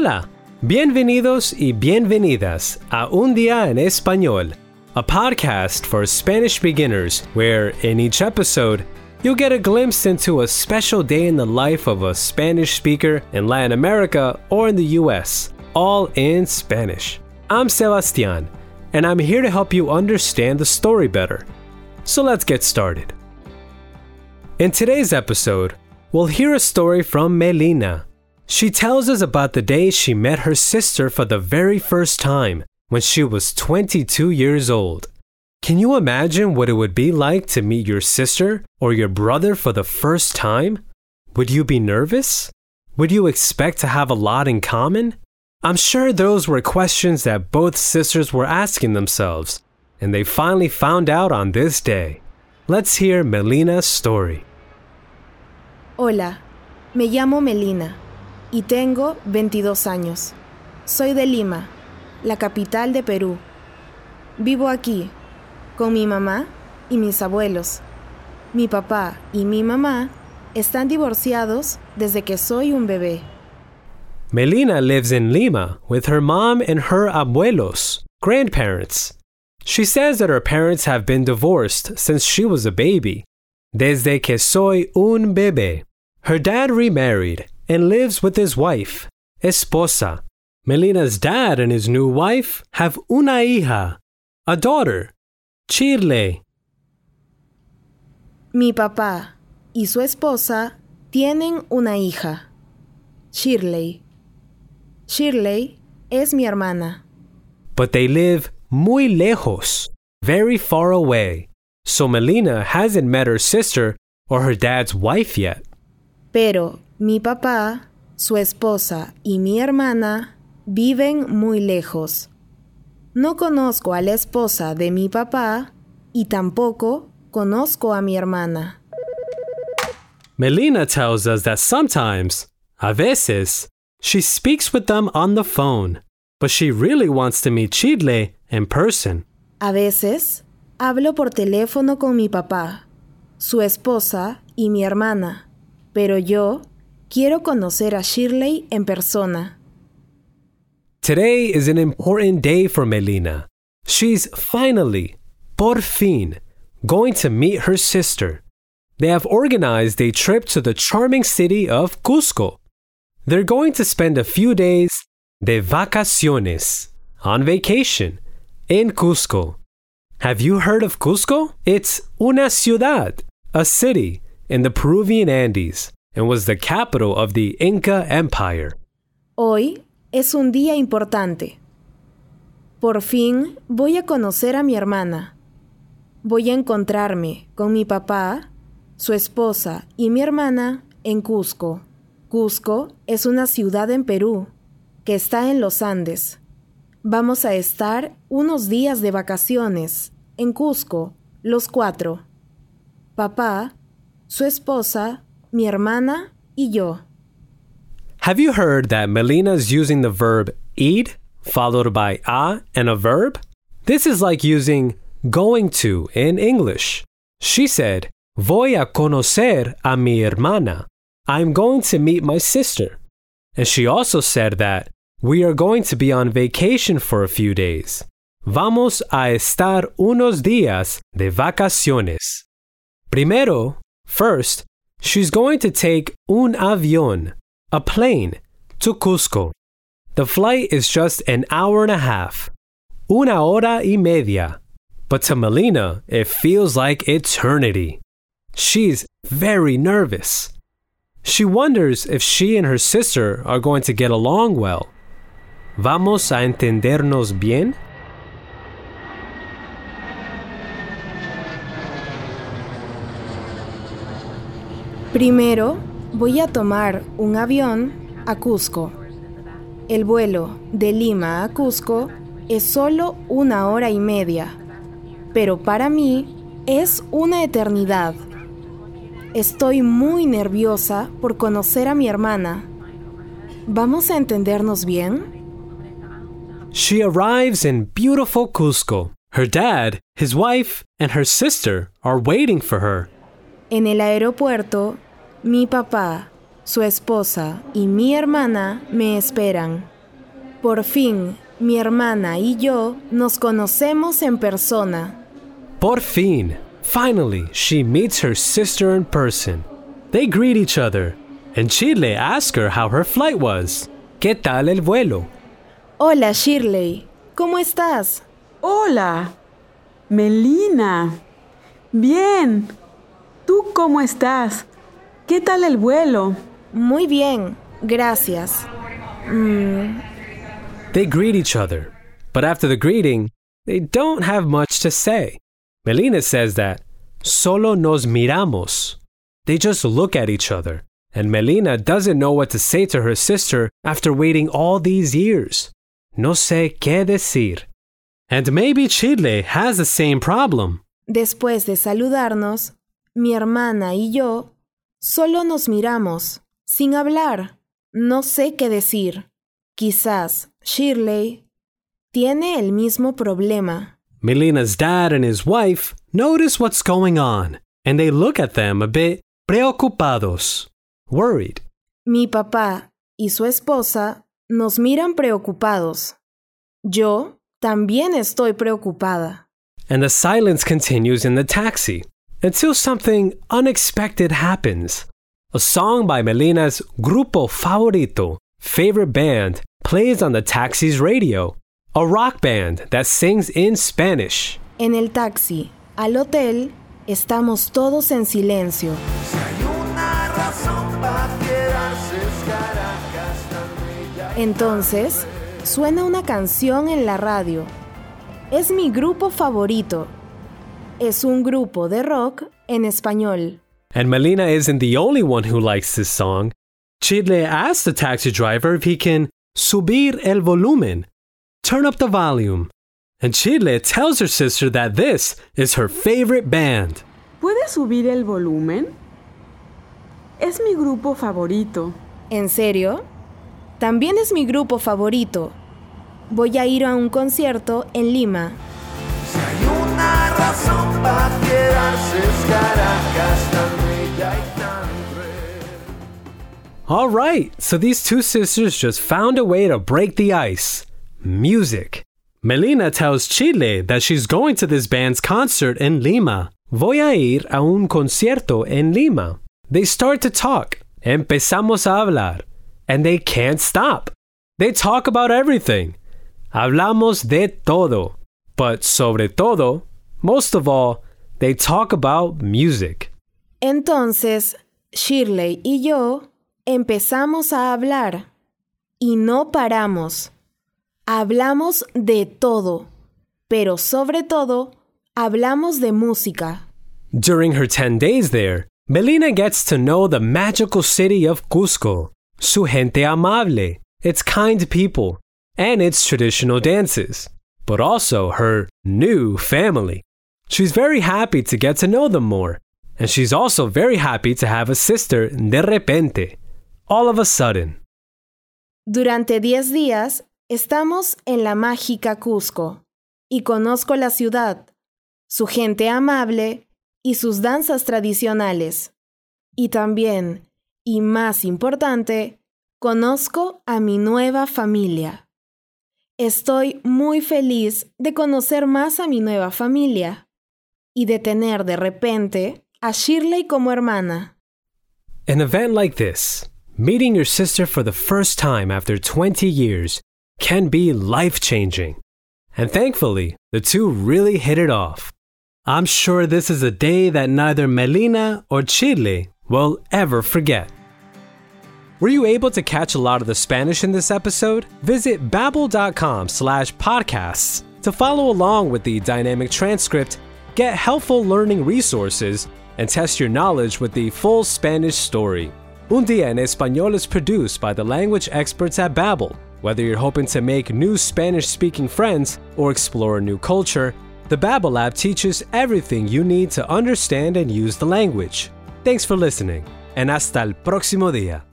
Hola, bienvenidos y bienvenidas a Un Día en Español, a podcast for Spanish beginners where in each episode you'll get a glimpse into a special day in the life of a Spanish speaker in Latin America or in the US, all in Spanish. I'm Sebastian, and I'm here to help you understand the story better. So let's get started. In today's episode, we'll hear a story from Melina. She tells us about the day she met her sister for the very first time when she was 22 years old. Can you imagine what it would be like to meet your sister or your brother for the first time? Would you be nervous? Would you expect to have a lot in common? I'm sure those were questions that both sisters were asking themselves, and they finally found out on this day. Let's hear Melina's story. Hola, me llamo Melina y tengo 22 años. Soy de Lima, la capital de Perú. Vivo aquí con mi mamá y mis abuelos. Mi papá y mi mamá están divorciados desde que soy un bebé. Melina lives in Lima with her mom and her abuelos, grandparents. She says that her parents have been divorced since she was a baby. Desde que soy un bebé. Her dad remarried and lives with his wife, esposa. Melina's dad and his new wife have una hija, a daughter, Shirley. Mi papá y su esposa tienen una hija, Shirley. Shirley es mi hermana. But they live muy lejos, very far away. So Melina hasn't met her sister or her dad's wife yet. Pero mi papá, su esposa y mi hermana viven muy lejos. No conozco a la esposa de mi papá y tampoco conozco a mi hermana. Melina tells us that sometimes, a veces, she speaks with them on the phone, but she really wants to meet Chidle in person. A veces hablo por teléfono con mi papá, su esposa y mi hermana, pero yo quiero conocer a Shirley en persona. Today is an important day for Melina. She's finally, por fin, going to meet her sister. They have organized a trip to the charming city of Cusco. They're going to spend a few days de vacaciones, on vacation, in Cusco. Have you heard of Cusco? It's una ciudad, a city in the Peruvian Andes, and was the capital of the Inca Empire. Hoy es un día importante. Por fin voy a conocer a mi hermana. Voy a encontrarme con mi papá, su esposa y mi hermana en Cusco. Cusco es una ciudad en Perú que está en los Andes. Vamos a estar unos días de vacaciones en Cusco, los cuatro. Papá, su esposa, mi hermana y yo. Have you heard that Melina's using the verb ir followed by a and a verb? This is like using going to in English. She said, Voy a conocer a mi hermana. I'm going to meet my sister. And she also said that we are going to be on vacation for a few days. Vamos a estar unos días de vacaciones. Primero, first, she's going to take un avión, a plane, to Cusco. The flight is just an hour and a half, una hora y media. But to Melina, it feels like eternity. She's very nervous. She wonders if she and her sister are going to get along well. ¿Vamos a entendernos bien? Primero, voy a tomar un avión a Cusco. El vuelo de Lima a Cusco es solo una hora y media, pero para mí es una eternidad. Estoy muy nerviosa por conocer a mi hermana. ¿Vamos a entendernos bien? She arrives in beautiful Cusco. Her dad, his wife, and her sister are waiting for her. En el aeropuerto, mi papá, su esposa y mi hermana me esperan. Por fin, mi hermana y yo nos conocemos en persona. Por fin, finally, she meets her sister in person. They greet each other, and Chile asks her how her flight was. ¿Qué tal el vuelo? Hola Shirley, ¿cómo estás? Hola, Melina. Bien. ¿Tú cómo estás? ¿Qué tal el vuelo? Muy bien, gracias. Mm, They greet each other, but after the greeting, they don't have much to say. Melina says that solo nos miramos. They just look at each other, and Melina doesn't know what to say to her sister after waiting all these years. No sé qué decir. And maybe Shirley has the same problem. después de saludarnos, mi hermana y yo solo nos miramos, sin hablar. No sé qué decir. Quizás Shirley tiene el mismo problema. Melina's dad and his wife notice what's going on, and they look at them a bit preocupados, worried. Mi papá y su esposa nos miran preocupados. Yo también estoy preocupada. And the silence continues in the taxi until something unexpected happens. A song by Melina's Grupo Favorito, favorite band, plays on the taxi's radio. A rock band that sings in Spanish. En el taxi, al hotel, estamos todos en silencio. Entonces, suena una canción en la radio. Es mi grupo favorito. Es un grupo de rock en español. And Melina isn't the only one who likes this song. Chile asks the taxi driver if he can subir el volumen, turn up the volume. And Chile tells her sister that this is her favorite band. ¿Puedes subir el volumen? Es mi grupo favorito. ¿En serio? También es mi grupo favorito. Voy a ir a un concierto en Lima. All right, so these two sisters just found a way to break the ice music. Melina tells Shirley that she's going to this band's concert in Lima. Voy a ir a un concierto en Lima. They start to talk. Empezamos a hablar. And they can't stop. They talk about everything. Hablamos de todo. But sobre todo, most of all, they talk about music. Entonces, Shirley y yo empezamos a hablar y no paramos. Hablamos de todo, pero sobre todo, hablamos de música. During her 10 days there, Melina gets to know the magical city of Cusco, su gente amable, its kind people, and its traditional dances, but also her new family. She's very happy to get to know them more, and she's also very happy to have a sister de repente, all of a sudden. Durante 10 días estamos en la mágica Cusco y conozco la ciudad, su gente amable y sus danzas tradicionales. Y también, y más importante, conozco a mi nueva familia. Estoy muy feliz de conocer más a mi nueva familia y de tener de repente a Shirley como hermana. An event like this, meeting your sister for the first time after 20 years, can be life changing. And thankfully, the two really hit it off. I'm sure this is a day that neither Melina or Shirley will ever forget. Were you able to catch a lot of the Spanish in this episode? Visit babbel.com slash podcasts to follow along with the dynamic transcript, get helpful learning resources, and test your knowledge with the full Spanish story. Un Día en Español is produced by the language experts at Babbel. Whether you're hoping to make new Spanish-speaking friends or explore a new culture, the Babbel app teaches everything you need to understand and use the language. Thanks for listening, and hasta el próximo día.